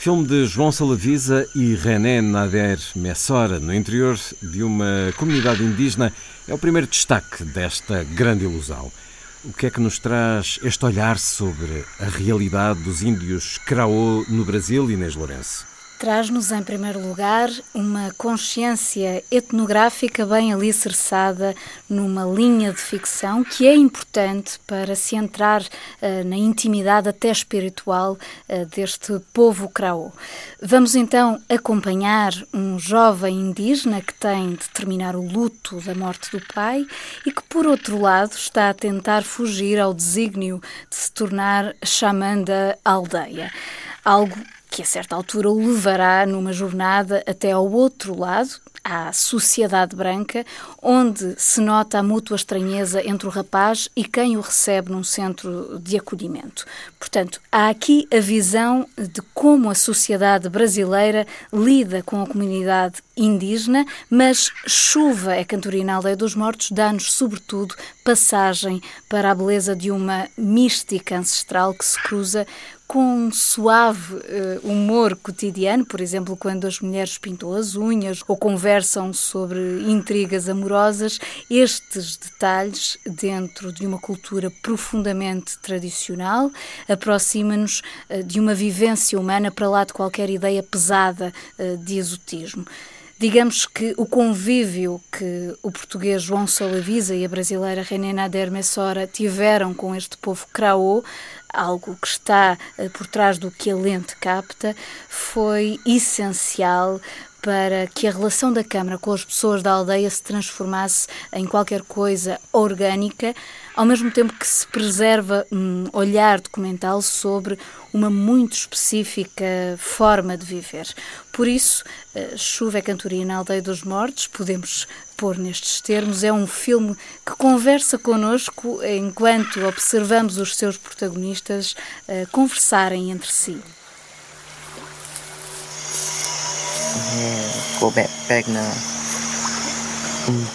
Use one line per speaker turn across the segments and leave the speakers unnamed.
Filme de João Salavisa e René Nader Messora, no interior de uma comunidade indígena, é o primeiro destaque desta grande ilusão. O que é que nos traz este olhar sobre a realidade dos índios Craô no Brasil, Inês Lourenço?
Traz-nos, em primeiro lugar, uma consciência etnográfica bem alicerçada numa linha de ficção que é importante para se entrar uh, na intimidade até espiritual uh, deste povo craô. Vamos então acompanhar um jovem indígena que tem de terminar o luto da morte do pai e que, por outro lado, está a tentar fugir ao desígnio de se tornar xamã da aldeia. Algo que a certa altura o levará numa jornada até ao outro lado, à sociedade branca, onde se nota a mútua estranheza entre o rapaz e quem o recebe num centro de acolhimento. Portanto, há aqui a visão de como a sociedade brasileira lida com a comunidade indígena, mas Chuva é cantoria na Aldeia dos Mortos dá-nos, sobretudo, passagem para a beleza de uma mística ancestral que se cruza com um suave uh, humor cotidiano, por exemplo, quando as mulheres pintam as unhas ou conversam sobre intrigas amorosas, estes detalhes, dentro de uma cultura profundamente tradicional, aproxima-nos uh, de uma vivência humana para lá de qualquer ideia pesada uh, de exotismo. Digamos que o convívio que o português João Solavisa e a brasileira René Nader Messora tiveram com este povo craô algo que está uh, por trás do que a lente capta, foi essencial para que a relação da Câmara com as pessoas da aldeia se transformasse em qualquer coisa orgânica, ao mesmo tempo que se preserva um olhar documental sobre uma muito específica forma de viver. Por isso, Chuva é Cantoria na Aldeia dos Mortos, podemos pôr nestes termos, é um filme que conversa connosco enquanto observamos os seus protagonistas uh, conversarem entre si.
backpack là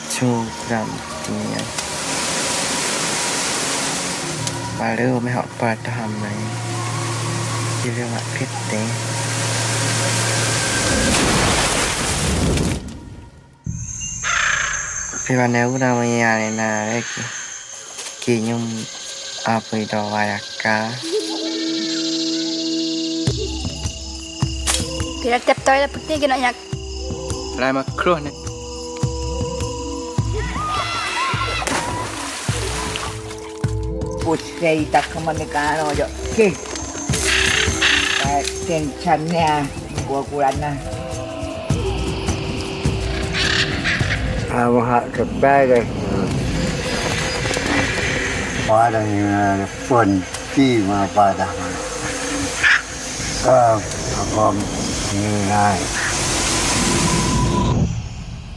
chu làm thì ba đứa mới học ba thầm này chỉ là mặt kết đấy พี่วันเนื้อเราไม่ยาเลย
นะเล็กกี่ยุ่
มอาไป
ดอวายกาพี่
รักจั
บตัวแล้วพึ่งนี่
กัน
หน่อยอยาก
รายมาครัวเนี่ย
useita kamanekanoyo ki tenchanea kuakurana
Vamos
a repegar. Para yung fun
khi mà bà đã có con như này.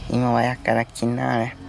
Ngồi ở cái đó chín nữa này.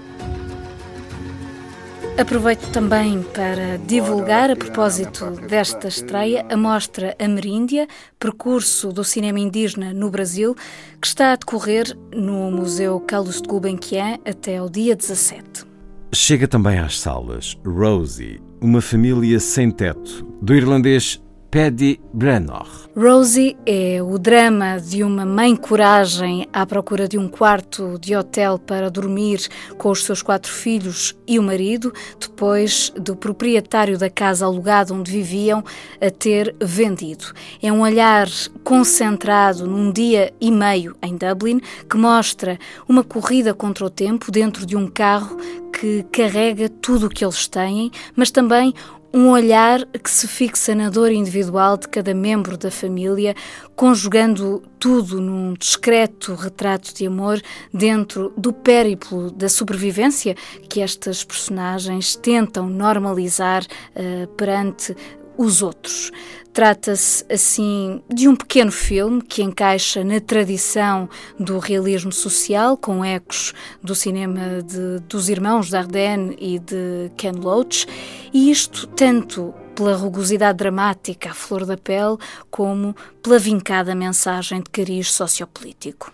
Aproveito também para divulgar, a propósito desta estreia, a mostra Ameríndia, percurso do cinema indígena no Brasil, que está a decorrer no Museu Carlos de Gulbenkian até ao dia 17.
Chega também às salas Rosie, uma família sem teto, do irlandês Paddy Brenner.
Rosie é o drama de uma mãe coragem à procura de um quarto de hotel para dormir com os seus quatro filhos e o marido, depois do proprietário da casa alugada onde viviam a ter vendido. É um olhar concentrado num dia e meio em Dublin que mostra uma corrida contra o tempo dentro de um carro que carrega tudo o que eles têm, mas também um olhar que se fixa na dor individual de cada membro da família, conjugando tudo num discreto retrato de amor dentro do périplo da sobrevivência que estas personagens tentam normalizar uh, perante os outros. Trata-se, assim, de um pequeno filme que encaixa na tradição do realismo social, com ecos do cinema de, dos irmãos Dardenne e de Ken Loach, e isto tanto pela rugosidade dramática à flor da pele, como pela vincada mensagem de cariz sociopolítico.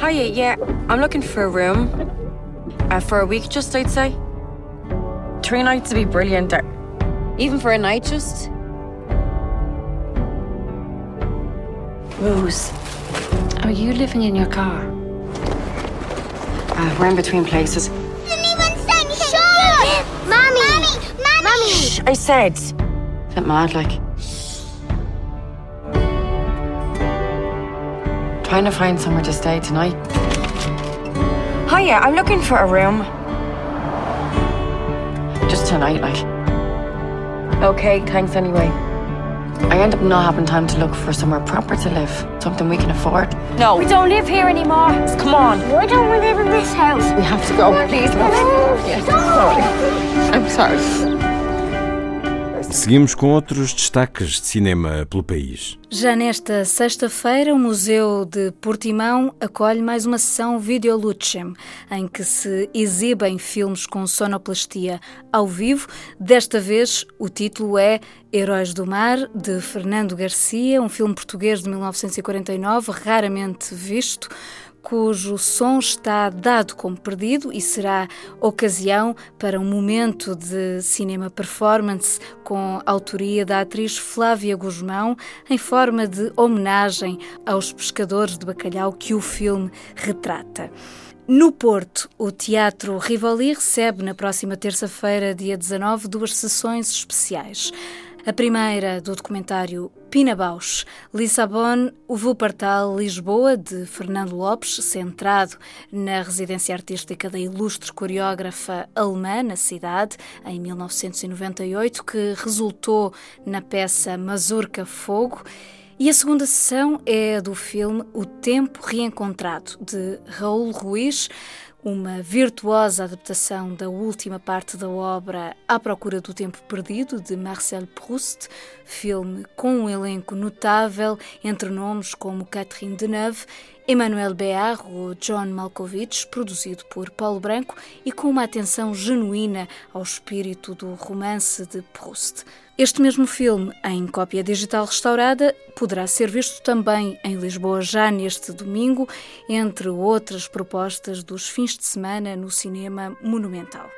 Hiya, yeah, I'm looking for a room. Uh, for a week, just I'd say. Three nights would be brilliant. Even for a night, just. Rose, are you living in your car? Uh, we're in between places.
Didn't even say anything. Mommy! Mommy! Mommy!
Shh, I said. Bit mad, like. Trying to find somewhere to stay tonight. Hiya, I'm looking for a room. Just tonight, like. Okay, thanks anyway. I end up not having time to look for somewhere proper to live. Something we can afford. No.
We don't live here anymore.
Come on.
Why don't we live in this house?
We have to go, please. Yes, sorry. Oh, I'm sorry.
Seguimos com outros destaques de cinema pelo país.
Já nesta sexta-feira, o Museu de Portimão acolhe mais uma sessão Videolucem, em que se exibem filmes com sonoplastia ao vivo. Desta vez, o título é Heróis do Mar, de Fernando Garcia, um filme português de 1949, raramente visto cujo som está dado como perdido e será ocasião para um momento de cinema performance com autoria da atriz Flávia Guzmão, em forma de homenagem aos pescadores de bacalhau que o filme retrata. No Porto, o Teatro Rivoli recebe na próxima terça-feira, dia 19, duas sessões especiais. A primeira do documentário Pina Bausch, Lissabon, o Wuppertal, Lisboa, de Fernando Lopes, centrado na residência artística da ilustre coreógrafa alemã na cidade, em 1998, que resultou na peça Mazurca Fogo. E a segunda sessão é do filme O Tempo Reencontrado, de Raul Ruiz, uma virtuosa adaptação da última parte da obra À Procura do Tempo Perdido, de Marcel Proust, filme com um elenco notável entre nomes como Catherine Deneuve, Emmanuel Béard John Malkovich, produzido por Paulo Branco e com uma atenção genuína ao espírito do romance de Proust. Este mesmo filme, em cópia digital restaurada, poderá ser visto também em Lisboa já neste domingo, entre outras propostas dos fins de semana no cinema monumental.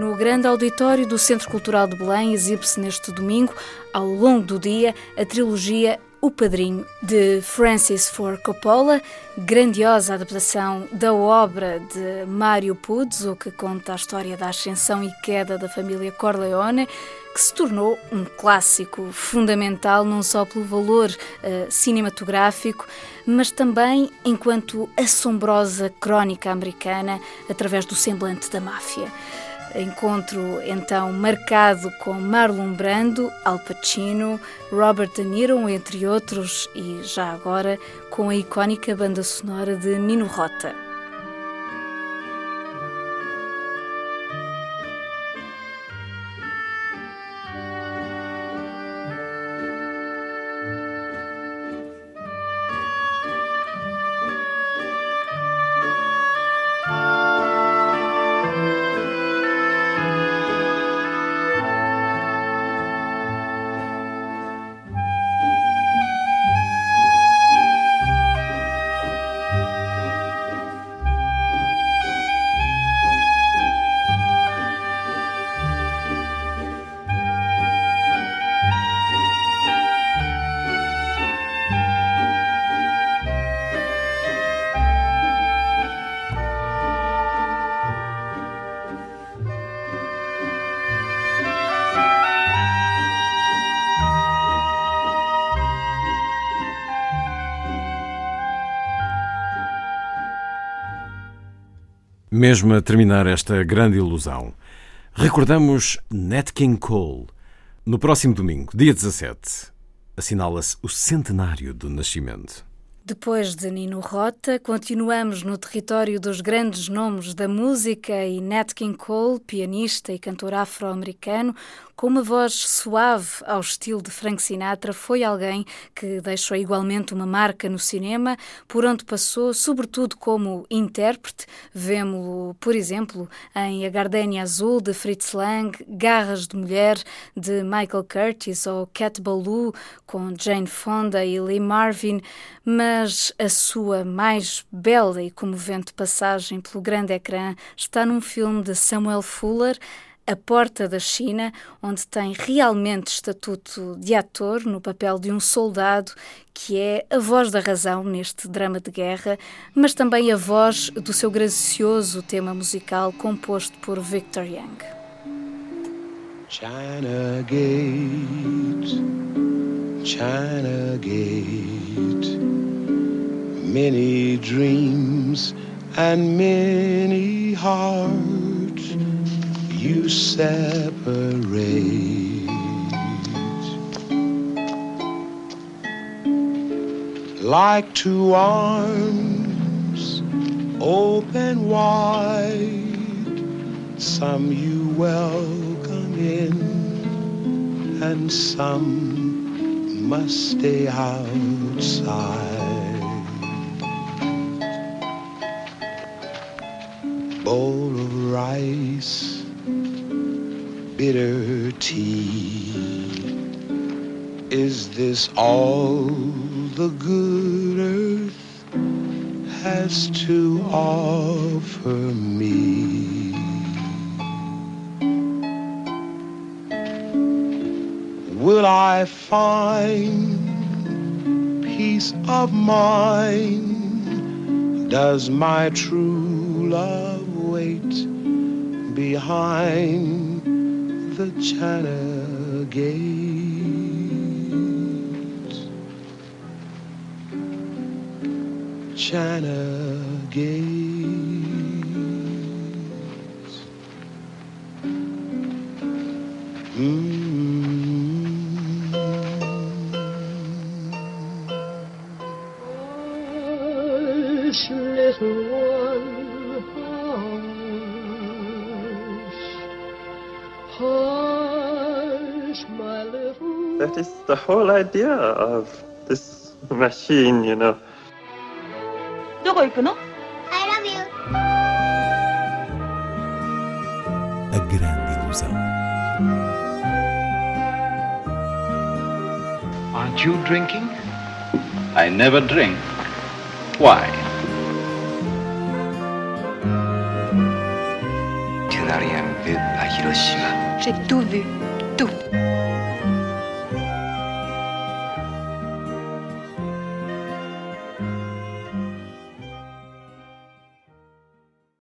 No grande auditório do Centro Cultural de Belém exibe-se neste domingo, ao longo do dia, a trilogia O Padrinho, de Francis Ford Coppola, grandiosa adaptação da obra de Mário Puzo, que conta a história da ascensão e queda da família Corleone, que se tornou um clássico fundamental não só pelo valor uh, cinematográfico, mas também enquanto assombrosa crónica americana através do semblante da máfia. Encontro então marcado com Marlon Brando, Al Pacino, Robert De Niro, entre outros, e já agora com a icónica banda sonora de Nino Rota.
– Mesmo a terminar esta grande ilusão, recordamos Nat King Cole. No próximo domingo, dia 17, assinala-se o centenário do nascimento.
Depois de Nino Rota, continuamos no território dos grandes nomes da música e Nat King Cole, pianista e cantor afro-americano, com uma voz suave ao estilo de Frank Sinatra, foi alguém que deixou igualmente uma marca no cinema, por onde passou, sobretudo como intérprete. Vemo-lo, por exemplo, em A Gardenia Azul, de Fritz Lang, Garras de Mulher, de Michael Curtis, ou Cat Ballou, com Jane Fonda e Lee Marvin, mas a sua mais bela e comovente passagem pelo grande ecrã está num filme de Samuel Fuller, a Porta da China, onde tem realmente estatuto de ator no papel de um soldado que é a voz da razão neste drama de guerra, mas também a voz do seu gracioso tema musical composto por Victor Young.
China Gate, China Gate, many dreams and many hearts. You separate. Like two arms open wide, some you welcome in, and some must stay outside. Bowl of rice bitter tea. Is this all the good earth has to offer me? Will I find peace of mind? Does my true love wait behind? The China Gate. China Gate. Mm.
little one.
That is the whole idea of this machine, you know.
どこ行くの
I love you.
A grande ilusão.
Aren't you drinking? I never drink. Why?
Tu n'as rien vu à Hiroshima.
J'ai tout vu.